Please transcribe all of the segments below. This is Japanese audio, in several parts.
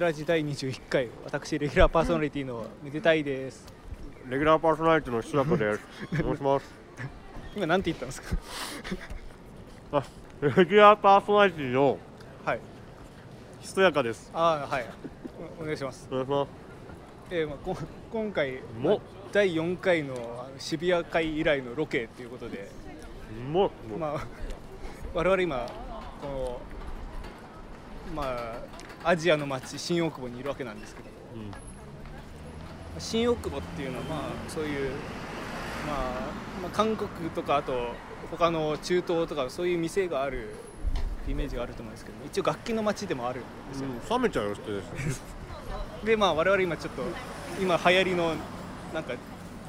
でラジ第21回私レギュラーパーソナリティのめでたいですレギュラーパーソナリティの久坂です。おします。今なんて言ったんですか？あ、レギュラーパーソナリティのはいひそやかです。あーはいおお願いしますお願いしまえーまあ、こ今回もまあ第4回の渋谷会以来のロケということで、す。もまあ、我々今このまあアジアの街新大久保にいるわけなんですけども。うん。新大久保っていうのはまあそういう、まあ、まあ韓国とかあと他の中東とかそういう店があるイメージがあると思うんですけど一応楽器の街でもあるんですよ、うん、冷めちゃうよってです。でまあ我々今ちょっと今流行りのなんか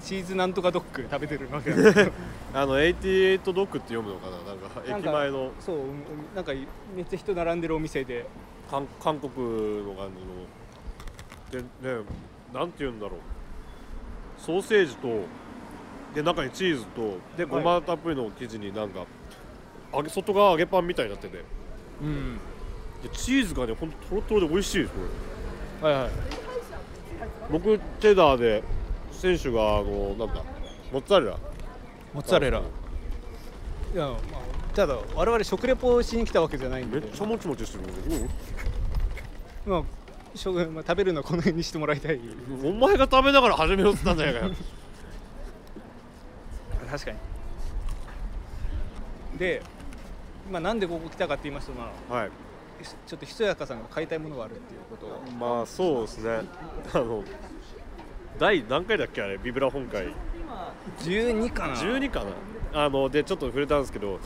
チーズなんとかドッグ食べてるわけなんですけど。あの88ドッグって読むのかな、なんか駅前の。そううんなんかめっちゃ人並んでるお店で韓韓国の感じの。で、ね、なんて言うんだろう。ソーセージと、で中にチーズと、でごまたっぷりの生地になんか。揚げ外側揚げパンみたいになってて。うんでチーズがね、ほんととろとろで美味しいです。これ。はいはい僕チェダーで選手があのなんだモッツァレラモッツァレラいやまあただ我々食レポをしに来たわけじゃないんで。めっちゃもちもちしてるまあしょうまあ、食べるのはこの辺にしてもらいたい。うんお前が食べながら始めようって言ったんじゃないかよ。確かに。で、まあ、なんでここ来たかって言いますと、まあ、はい。ちょっとひそやかさんが買いたいものがあるっていうこと。をまあそうですね。あの第何回だっけあれ？ビブラ本会。12かな。12かな。あのでちょっと触れたんですけど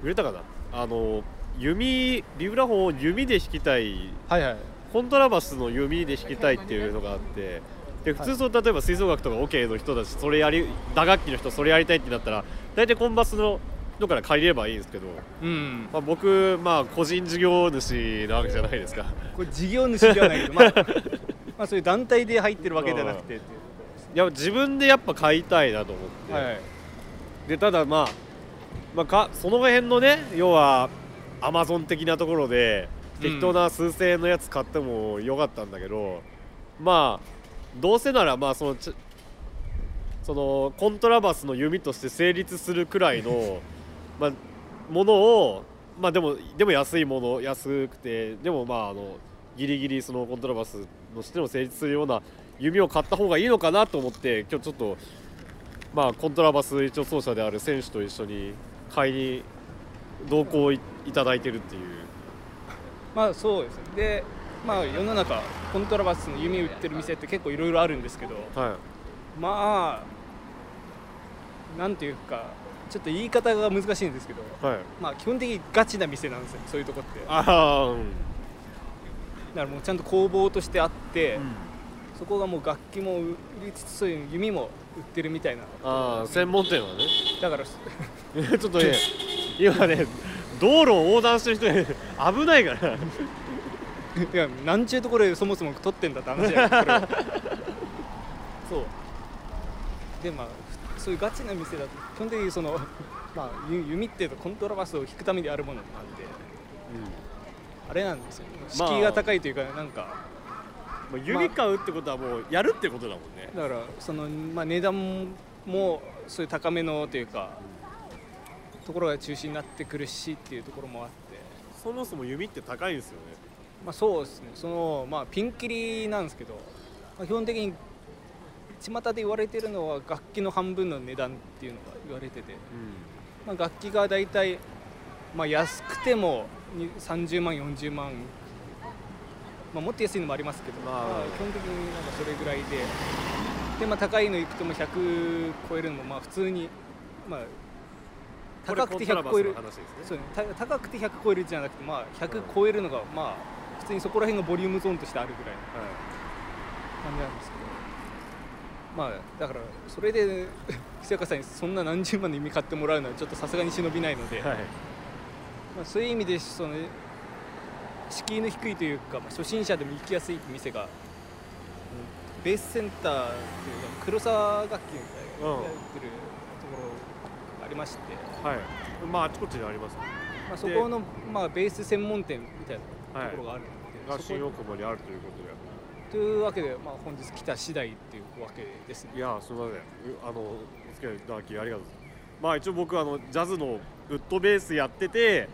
触れたかな？あの弓ビブラ本を弓で弾きたい。はいはい。コントラバスの弓で弾きたいっていうのがあって。で普通そう例えば吹奏楽とかオ、ケの人たちそれやり打楽器の人それやりたいってなったら大体コンバスの人から借りればいいんですけど、うん。まあ、僕まあ個人事業主なわけじゃないですか。これ事業主ではないけど、まあ、まあそういう団体で入ってるわけじゃなくていや自分でやっぱ買いたいなと思って、はいはい。でただまあ、まあ、かその辺のね要はアマゾン的なところでうん。適当な数千円のやつ買ってもよかったんだけど、まあどうせならまあそのちそのコントラバスの弓として成立するくらいの まあものをまあでもでも安いもの安くてでもまああのギリギリそのコントラバスとしても成立するような弓を買った方がいいのかなと思って今日ちょっとまあコントラバス一応奏者である選手と一緒に買いに同行いいただいてるっていう。まあそうですね。でまあ世の中コントラバスの弓売ってる店って結構いろいろあるんですけどはい。まあなんていうかちょっと言い方が難しいんですけどはい。まあ基本的にガチな店なんですよそういうとこって。だかああうん。らもうちゃんと工房としてあって、そこがもう楽器も売りつつそういう弓も売ってるみたいな。ああ専門店はね。だから ちょっとね今ね道路を横断してる人ね危ないから。いやなんちゅうところでそもそも撮ってんだって話じゃないそれは。そう。でまあそういうガチな店だと基本的にその まあゆ弓っていうとコントラバスを弾くためにあるものなん。であれなんですよ。まあ。敷居が高いというかなんかまあ、弓買うってことはもうやるってことだもんね。だからその、まあ、値段もそういう高めのというかところが中心になってくるしっていうところもあって。そもそも弓って高いんですよね。まあそうですね。そのまあピンキリなんですけど、まあ、基本的に巷で言われてるのは楽器の半分の値段っていうのが言われてて、まあ、楽器が大体、まあ、安くてもに30万40万、まあ、もっと安いのもありますけど、まあ。まあ基本的になんかそれぐらいで。で、まあ、高いのいくとも100超えるのもまあ普通に、まあ、高くて100超える。ね。そう高くて100超えるじゃなくて、まあ、100超えるのが、まあ、普通にそこら辺がボリュームゾーンとしてあるぐらいの感じなんですけど、まあ、だからそれで 久坂さんにそんな何十万の意味買ってもらうのはちょっとさすがに忍びないので、はい、はい。まあ、そういう意味でその敷居の低いというか、まあ、初心者でも行きやすい店が、うんベースセンターっていうか黒沢楽器みたいなやってるところがありまして、はい、まああちこちにあります。ねまあ、そこの、まあ、ベース専門店みたいなところがあるんで、が新大久保にあるということで。というわけで、まあ、本日来た次第っていうわけですね。いやすみません。うあのお付き合いいただきありがとうございます。まあ一応僕あのジャズのウッドベースやってて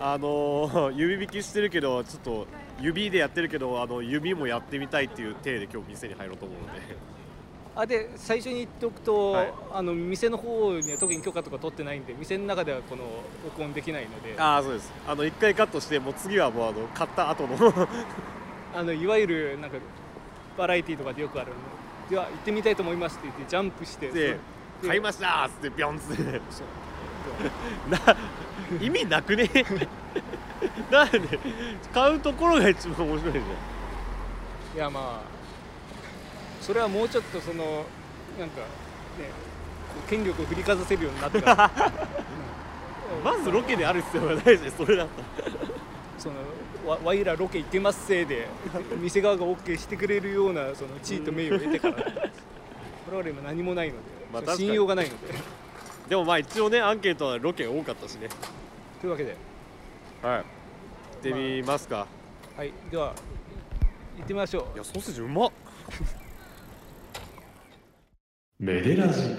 あの 指引きしてるけどちょっと指でやってるけどあの指もやってみたいっていう体で今日店に入ろうと思うので。あで最初に言っておくと、はい。あの店の方には特に許可とか取ってないんで店の中ではこの録音できないので。ああそうです。あの一回カットしてもう次はもうあの買った後の。あのいわゆるなんかバラエティーとかでよくあるの。では行ってみたいと思いますって言ってジャンプして買いましたーっつってビョンってな意味なくね？なんで買うところが一番面白いじいやまあそれはもうちょっとそのなんかね権力を振りかざせるようになったら、ゃ んまずロケである必要がないですねそれだったらそのわわいらロケ行けますせいで店側が OK してくれるようなその地位と名誉を得てから。我々今何もないので、まあ信用がないのででもまあ一応ねアンケートはロケ多かったしね。というわけで。はい。行ってみますか、はいでは行ってみましょいやソーセージうまっ。メデラジう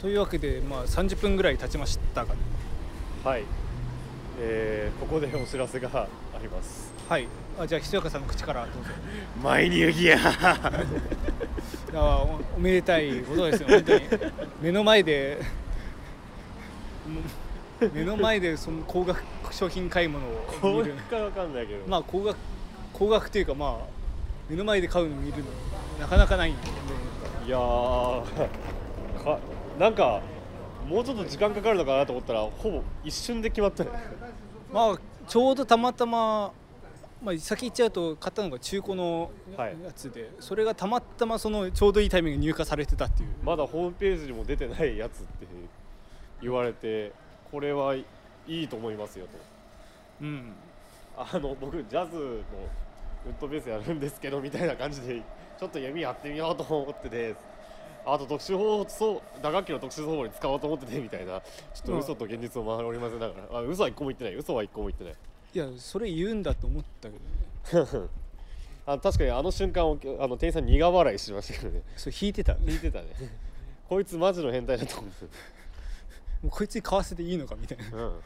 というわけでまあ30分ぐらい経ちましたが。はい。えー、ここでお知らせがあります。はい。あじゃあひそやかさんの口からどうぞ。マイニューギアいや おおめでたいことですよ本当に。目の前で目の前でその高額商品買い物をこ見る。れかわかんないけど、まあ高額高額というかまあ目の前で買うのを見るのなかなかないんで。いやーかなんかもうちょっと時間かかるのかなと思ったらほぼ一瞬で決まったね。まあちょうどたまたま、まあ、先言っちゃうと買ったのが中古のはい。やつで、それがたまたまそのちょうどいいタイミングに入荷されてたっていう。まだホームページにも出てないやつって言われてこれはいいと思いますよと。うん。あの僕ジャズのウッドベースやるんですけどみたいな感じでちょっと弓やってみようと思っててあと特殊法そう打楽器の特殊奏法に使おうと思っててみたいなちょっと嘘と現実を回り織り交ぜながら。あ嘘は一個も言ってない。嘘は一個も言ってないいやそれ言うんだと思ったけどね。あ確かにあの瞬間をあの店員さん苦笑いしましたけどね。それ引いてた。も聞いてたね。こいつマジの変態だと思ってうこいつに買わせていいのかみたいな。うん。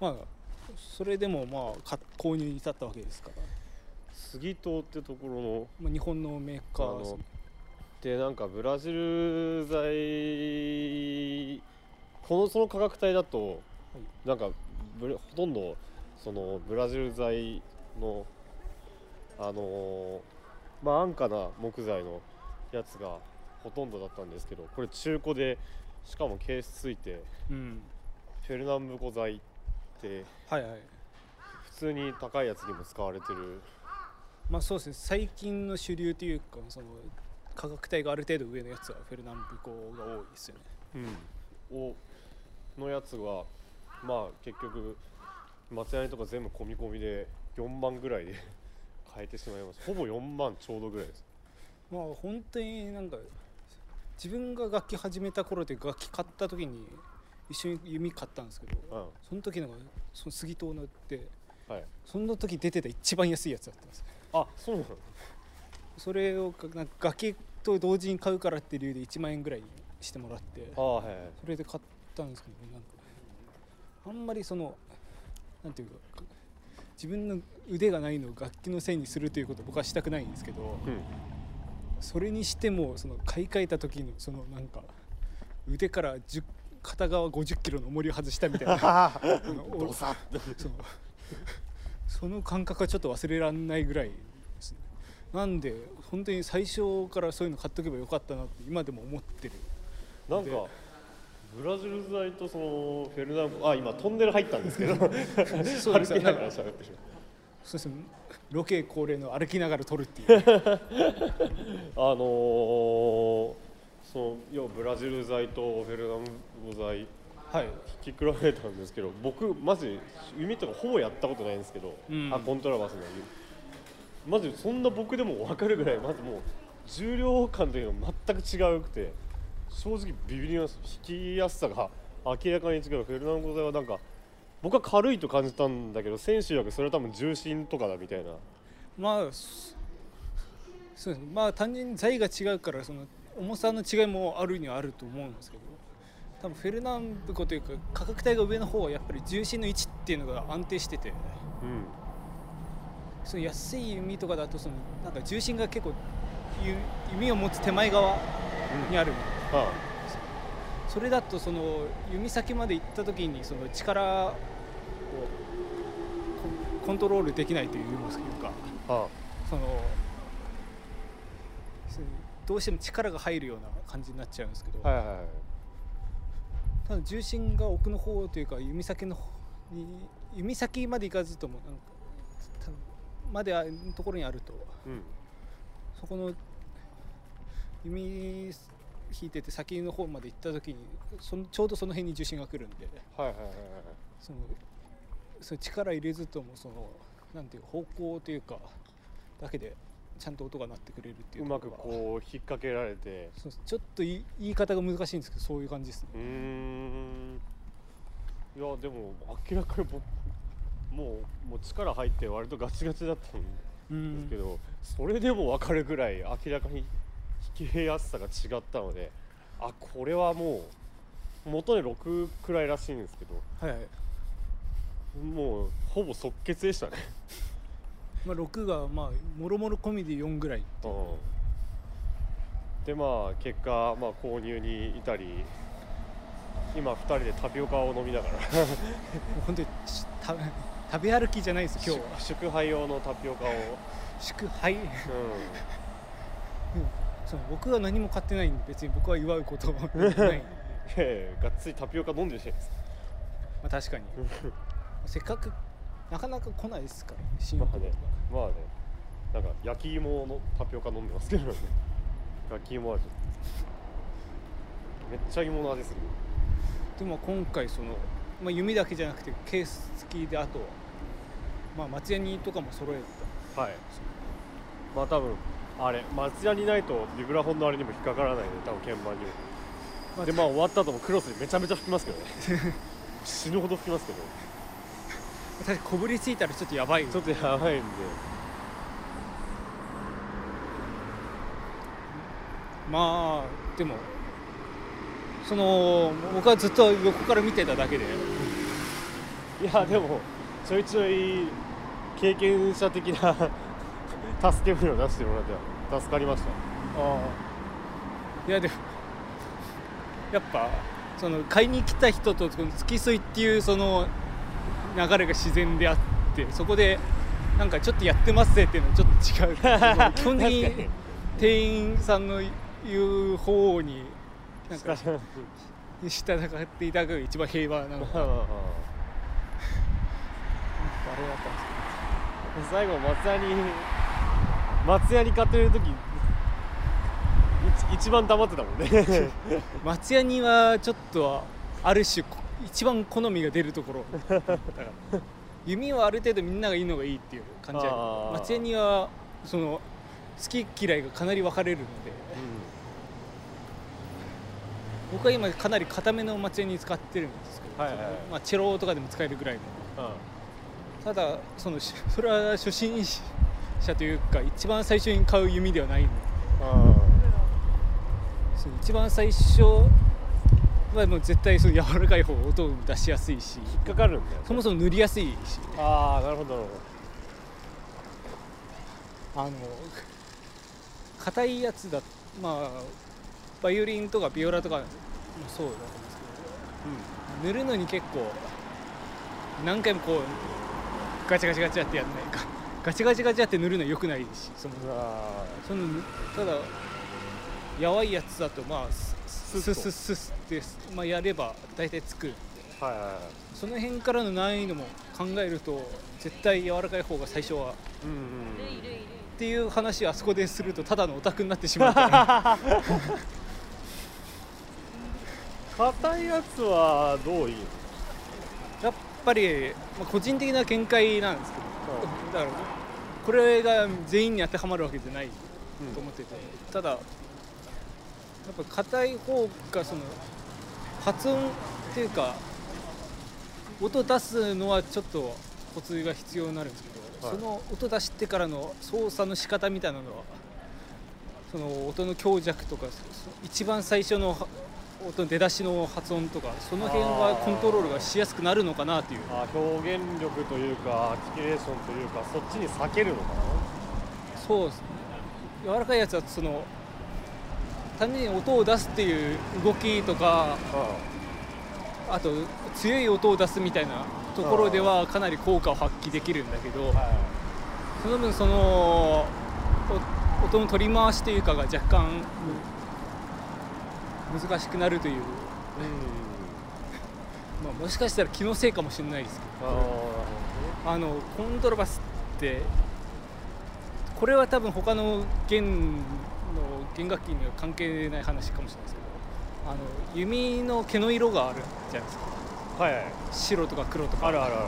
まあそれでもまあか購入に至ったわけですから、杉戸ってところのまあ、日本のメーカーですね。でなんかブラジル材このその価格帯だと、なんかほとんどそのブラジル材のあのーまあ安価な木材のやつがほとんどだったんですけどこれ中古でしかもケースついてうん。フェルナンブコ材ってはいはい。普通に高いやつにも使われてる。まあそうですね。最近の主流というかその価格帯がある程度上のやつはフェルナンブコが多いですよね。うん、をのやつはまあ結局松屋とか全部込み込みで4万ぐらいで 買えてしまいますほぼ4万ちょうどぐらいです。まあ本当になんか自分が楽器始めた頃で楽器買った時に一緒に弓買ったんですけどうん。その時のがその杉戸のってはい。その時出てた一番安いやつだったんです。よあそうなの？それをかなんか楽器と同時に買うからっていう理由で1万円ぐらいにしてもらってあはいはい。それで買ったんですけどなんかあんまりそのなんていうか自分の腕がないのを楽器のせいにするということを僕はしたくないんですけどうん。それにしてもその買い替えた時のそのなんか腕から10片側50キロの重りを外したみたいな そう。その感覚はちょっと忘れられないぐらいですね。なんで本当に最初からそういうの買っとけばよかったなって今でも思ってる。なんかブラジル材とそのフェルナンブあ今トンネル入ったんですけど歩 そうです。きながら喋ってるそうです。ねロケ恒例の歩きながら撮るっていう。あのー、その要はブラジル材とフェルナンブ材はい。聞き比べたんですけど僕マジ弓とかほぼやったことないんですけど、うん。あコントラバスの弓マジそんな僕でも分かるぐらいまずもう重量感というのは全く違うくて正直ビビります。引きやすさが明らかに違うフェルナンド材はなんか僕は軽いと感じたんだけど選手曰くそれは多分重心とかだみたいな。まあそそうです。ねまあ単純に材が違うからその重さの違いもあるにはあると思うんですけど多分フェルナンブコというか価格帯が上の方はやっぱり重心の位置っていうのが安定してて。うん。その安い弓とかだとそのなんか重心が結構ゆ弓を持つ手前側にある、はそれだとその弓先まで行った時にその力をこコントロールできないというかそのどうしても力が入るような感じになっちゃうんですけど、ただ重心が奥の方というか弓先の方に弓先まで行かずともなんかまでところにあるとうん。そこの弓引いてて先の方まで行った時にそのちょうどその辺に重心が来るんで。はいはいはいはいそのその力入れずともそのなんていうか方向というかだけでちゃんと音が鳴ってくれるっていううまくとこう引っ掛けられて。そうちょっと言い言い方が難しいんですけどそういう感じですね。うーんいやでも明らかに僕もうもう力入って割とガチガチだったんうですんけど、それでも分かるぐらい明らかに引きやすさが違ったのであこれはもう元で6くらいらしいんですけどはいはい。もうほぼ即決でしたね。まあ、6がまあもろもろ込みで4ぐらいう。ん。でまあ結果、まあ、購入に至り今2人でタピオカを飲みながら。本当にし食べ歩きじゃないですよ今日は。祝祝杯用のタピオカを、祝杯うその僕は何も買ってないんで別に僕は祝うこともないんで、ん、いやいやがっつりタピオカ飲んでるじゃないですか。まあ、確かに。せっかくなかなか来ないですから新まあねまあね。なんか焼き芋のタピオカ飲んでますけどね。焼き芋味。めっちゃ芋の味する。でも今回その、まあ、弓だけじゃなくてケース付きであとは、まあ、松ヤニとかも揃えた。はい。まあ多分あれ松屋にないとビブラフォンのあれにも引っかからないね。多分鍵盤にも。まあでまあ終わった後もクロスにめちゃめちゃ吹きますけどね。死ぬほど吹きますけど。確かにこぶりついたらちょっとやばいちょっとやばいんで。まあでもその僕はずっと横から見てただけで。いやでもちょいちょい経験者的な助け舟を出してもらって助かりました。ああ。いやでもやっぱその買いに来た人とその付き添いっていうその流れが自然であってそこでなんかちょっとやってますぜっていうのはちょっと違う。基本的に店員さんの言う方になんかっていただくのが一番平和なのかまあれだったんです最後松屋に松屋に買ってる時一一番黙ってたもんね。松屋にはちょっとある種こ一番好みが出るところ。だから弓はある程度みんながいいのがいいっていう感じあるあー。松屋にはその好き嫌いがかなり分かれるので。僕は今かなり固めの松屋に使ってるんですけど、はいはい。はいまあ、チェロとかでも使えるぐらいの。うん。ただそのしそれは初心者というか一番最初に買う弓ではないの。でその一番最初はもう絶対その柔らかい方が音を出しやすいし。引っかかるんだよそもそも塗りやすいし。ああなるほど。なるほあの硬いやつだまあバイオリンとかビオラとかもそうだと思うんですけど、塗るのに結構何回もこうガチャガチャガチャってやんないかガチャガチャガチャって塗るのは良くないし。そのそのただやわいやつだとまあスススススって、まあ、やれば大体つくあはいはいはい。その辺からの難易度も考えると絶対柔らかい方が最初は。うんうんっていう話をあそこでするとただのオタクになってしまうから。硬いやつはどういいやっぱり、まあ、個人的な見解なんですけどだからこれが全員に当てはまるわけじゃないと思ってて、ただやっぱ硬い方がその発音っていうか音出すのはちょっとコツが必要になるんですけど、はい。その音出してからの操作の仕方みたいなのはその音の強弱とかそ一番最初のは音の出だしの発音とかその辺はコントロールがしやすくなるのかなっていう。あ表現力というかアキュレーションというかそっちに避けるのかそうですね。柔らかいやつはその単純に音を出すっていう動きとかなあと強い音を出すみたいなところではかなり効果を発揮できるんだけどはその分そのお音の取り回しというかが若干む難しくなるという、いうん。まあ、もしかしたら気のせいかもしれないですけど。あのコントラバスってこれは多分他の弦の弦楽器には関係ない話かもしれないですけど。あの弓の毛の色があるじゃないですか。はいはい。白とか黒とか。あるあるある。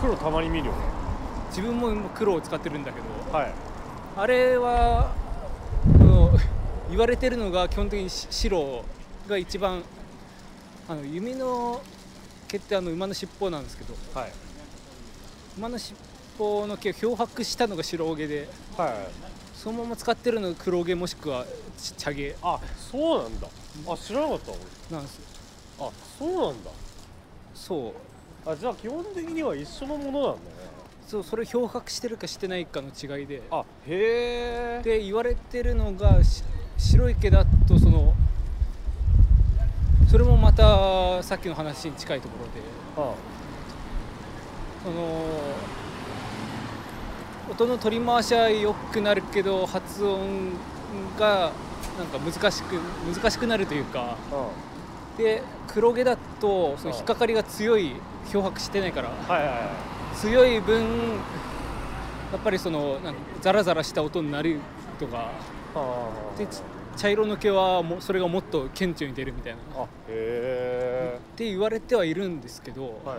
黒たまに見るよね。自分も今黒を使ってるんだけど。はい。あれは言われてるのが基本的にし白が一番あの弓の毛ってあの馬の尻尾なんですけどはい。馬の尻尾の毛を漂白したのが白毛ではい。そのまま使ってるのが黒毛もしくはち茶毛あそうなんだ。あ知らなかった俺。なんですよ。あそうなんだ。そう。あじゃあ基本的には一緒のものなんだね。そうそれを漂白してるかしてないかの違いで。あへえで言われてるのがし白い毛だとそのそれもまたさっきの話に近いところであその音の取り回しは良くなるけど発音がなんか難しく難しくなるというかあで黒毛だとその引っかかりが強い漂白してないからはいはいはい。強い分やっぱりそのなんかザラザラした音になるとか。あでち茶色の毛はもうそれがもっと顕著に出るみたいな。っあへて言われてはいるんですけど、えはい。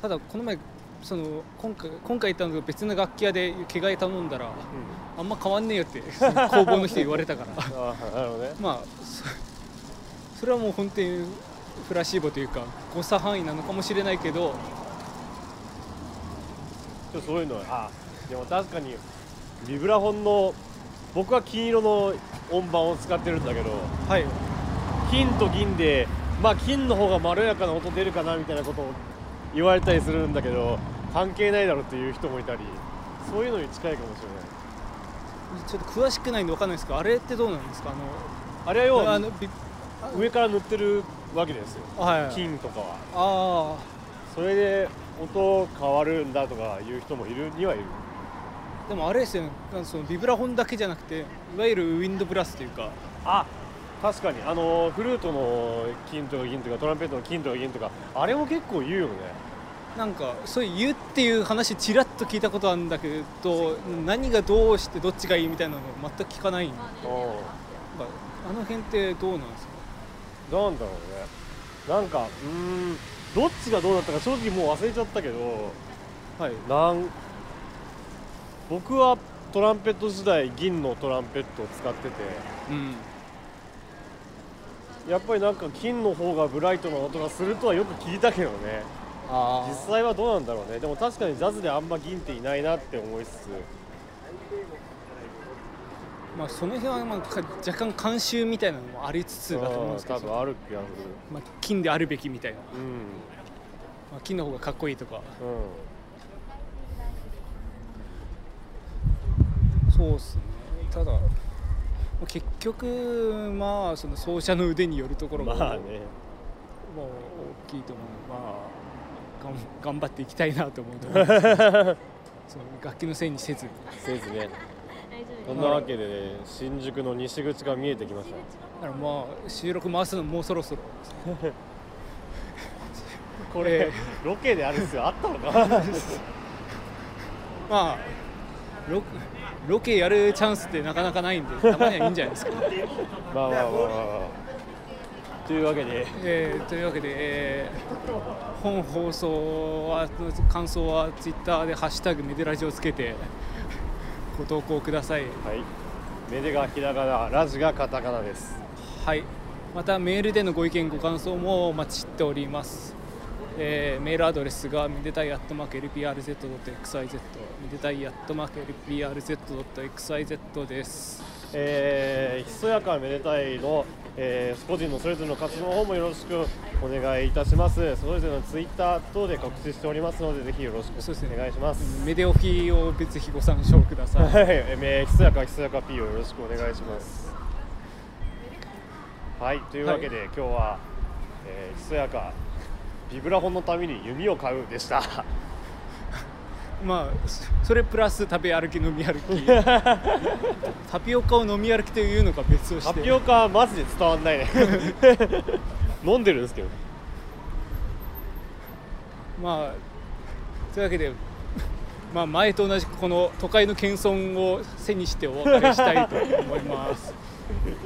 ただこの前その今回今回行ったのが別の楽器屋で毛替え頼んだらうん。あんま変わんねえよって 工房の人言われたから。あなるほどね。まあそそれはもう本当にフラシーボというか誤差範囲なのかもしれないけど。そういうのはあでも確かにビブラフォンの僕は金色の音盤を使ってるんだけどはい。金と銀でまあ金の方がまろやかな音出るかなみたいなことを言われたりするんだけど関係ないだろうっていう人もいたりそういうのに近いかもしれない。ちょっと詳しくないんで分かんないですけどあれってどうなんですか？ああれは要はのあのビ上から塗ってるわけですよ。はい。はい金とかは。あそれで音変わるんだとかいう人もいるにはいる。あでもあれですよね。そのビブラフォンだけじゃなくていわゆるウィンドブラスというか。あ確かに。あのフルートの金とか銀とかトランペットの金とか銀とかあれも結構言うよね。なんかそういう言うっていう話ちらっと聞いたことあるんだけど何がどうしてどっちがいいみたいなの全く聞かないんであの辺ってどうなんですか？なんだろうね。なんかうーんどっちがどうだったか正直もう忘れちゃったけどはい。なん僕はトランペット時代銀のトランペットを使っててうん。やっぱりなんか金の方がブライトな音がするとはよく聞いたけどね。あ実際はどうなんだろうね。でも確かにジャズであんま銀っていないなって思いつつ。まあその辺はまあか若干慣習みたいなのもありつつだと思うんですけど。多分ある気がすまあ、金であるべきみたいな、るまあ、金の方がかっこいいとかうんうんそうっすね。ただまあ結局まあその奏者の腕によるところがまあね。もう大きいと思う。まあがん頑張っていきたいなと思うと思うんですけど その楽器のせいにせず。せずね。そんなわけで、ね、新宿の西口が見えてきました。だからまあ収録回すのもうそろそろ。これロケである必要あったのか まあロロケやるチャンスってなかなかないんで たまにはいいんじゃないですか、まあまあまあまあ。まあというわけで。えーというわけで、えー本放送は感想はツイッターで「ハッシュタグメデラジ」をつけてご投稿ください。はい。メデがひらがなラジがカタカナです。はい。またメールでのご意見ご感想もお待ちしておりますえーメールアドレスがめでたいアットマーク LPRZ.xyz めでたいアットマーク LPRZ.xyz ですえー、ひそやかめでたいの、えー個人のそれぞれの活動の方もよろしくお願いいたします。それぞれのツイッター等で告知しておりますのでぜひよろしくお願いします。メデオフィーを別日ご参照ください。はい、えーひそやかひそやか P をよろしくお願いします。はいというわけで、今日は、えーひそやかビブラフォンのために弓を買うでした。まあそそれプラス食べ歩き飲み歩き。タピオカを飲み歩きというのか別として。タピオカはマジで伝わんないね。飲んでるんですけど。まあというわけでまあ前と同じくこの都会の謙遜を背にしてお別れしたいと思います、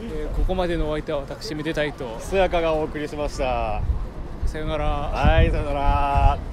えーここまでのお相手は私めでたいと。ひそやかがお送りしましたさよなら。はいさよなら。